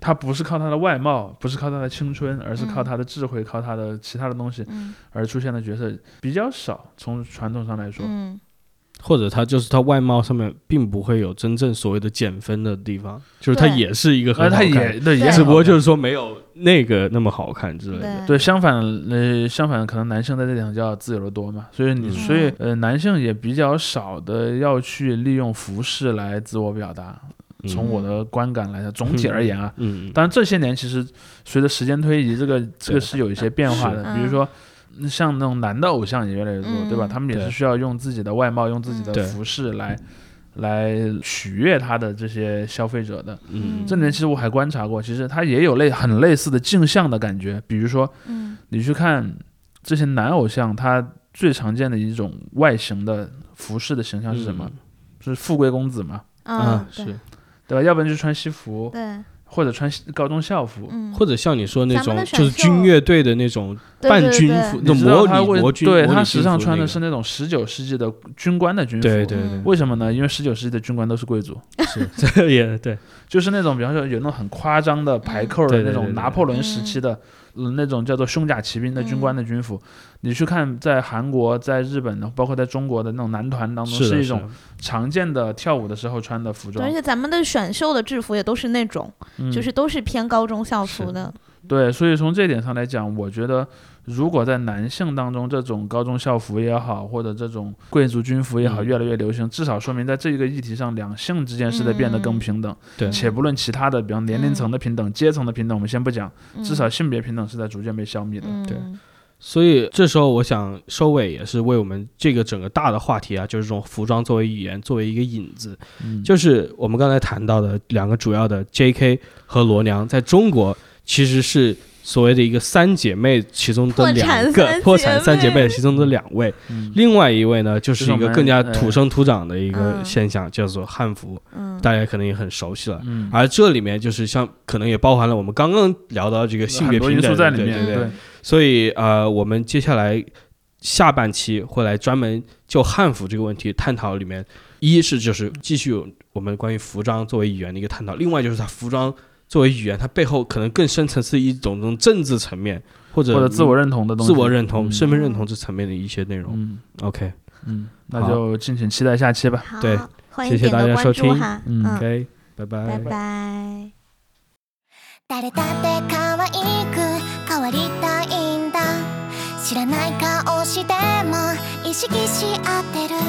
她不是靠他的外貌，不是靠他的青春，而是靠他的智慧，靠他的其他的东西嗯而出现的角色比较少。从传统上来说，嗯或者他就是他外貌上面并不会有真正所谓的减分的地方，就是他也是一个很好看，也对，也只不过就是说没有那个那么好看之类的。对对，相反，呃，相反，可能男性在这点上就要自由的多嘛，所以你，嗯所以，呃，男性也比较少的要去利用服饰来自我表达。从我的观感来讲，总体而言啊，当然这些年其实随着时间推移，这个这个是有一些变化的。是。比如说，像那种男的偶像也越来越多，对吧？嗯。他们也是需要用自己的外貌、用自己的服饰来来取悦他的这些消费者的。嗯。这里面其实我还观察过，其实他也有类很类似的镜像的感觉，比如说。嗯。你去看这些男偶像，他最常见的一种外形的服饰的形象是什么？是富贵公子嘛，嗯是，对吧？要不然就穿西服，对。或者穿高中校服。嗯。或者像你说那种就是军乐队的那种半军服，那你知道模拟模军，对他实际上穿的是那种十九世纪的军官的军服。对对对。嗯，为什么呢？因为十九世纪的军官都是贵族，是 *laughs* 这也对，就是那种比方说有那种很夸张的排扣的那种拿破仑时期的，嗯，那种叫做胸甲骑兵的军官的军服。你去看在韩国、在日本的，包括在中国的那种男团当中，是的一种常见的跳舞的时候穿的服，装而。且咱们的选秀的制服也都是那种，嗯就是都是偏高中校服的。对，所以从这点上来讲，我觉得如果在男性当中，这种高中校服也好，或者这种贵族军服也好，嗯越来越流行，至少说明在这一个议题上，两性之间是在变得更嗯平等。对且不论其他的，比方年龄层的平等、阶层的平等，我们先不讲，嗯至少性别平等是在逐渐被消灭的。嗯对所以这时候我想收尾，也是为我们这个整个大的话题啊，就是这种服装作为语言，作为一个引子，嗯，就是我们刚才谈到的两个主要的 J.K. 和罗娘，在中国其实是所谓的一个三姐妹其中的两个破产三姐妹。妹其中的两位，嗯。另外一位呢就是一个更加土生土长的一个嗯现象，叫做汉服，嗯。大家可能也很熟悉了。嗯，而这里面就是像可能也包含了我们刚刚聊到这个性别平等素在里面。对对对。对，所以呃，我们接下来下半期会来专门就汉服这个问题探讨里面，一是就是继续我们关于服装作为语言的一个探讨，另外就是它服装作为语言，它背后可能更深层次一种这种政治层面或者或者自我认同的东西，自我认同、嗯身份认同这层面的一些内容。嗯 OK 嗯，那好就敬请期待下期吧。好对，欢谢谢大迎点个关家收听注哈，嗯嗯， OK，拜拜拜拜。誰だって可愛く変わりたいんだ知らない顔しても意識し合ってる背伸びしたメイ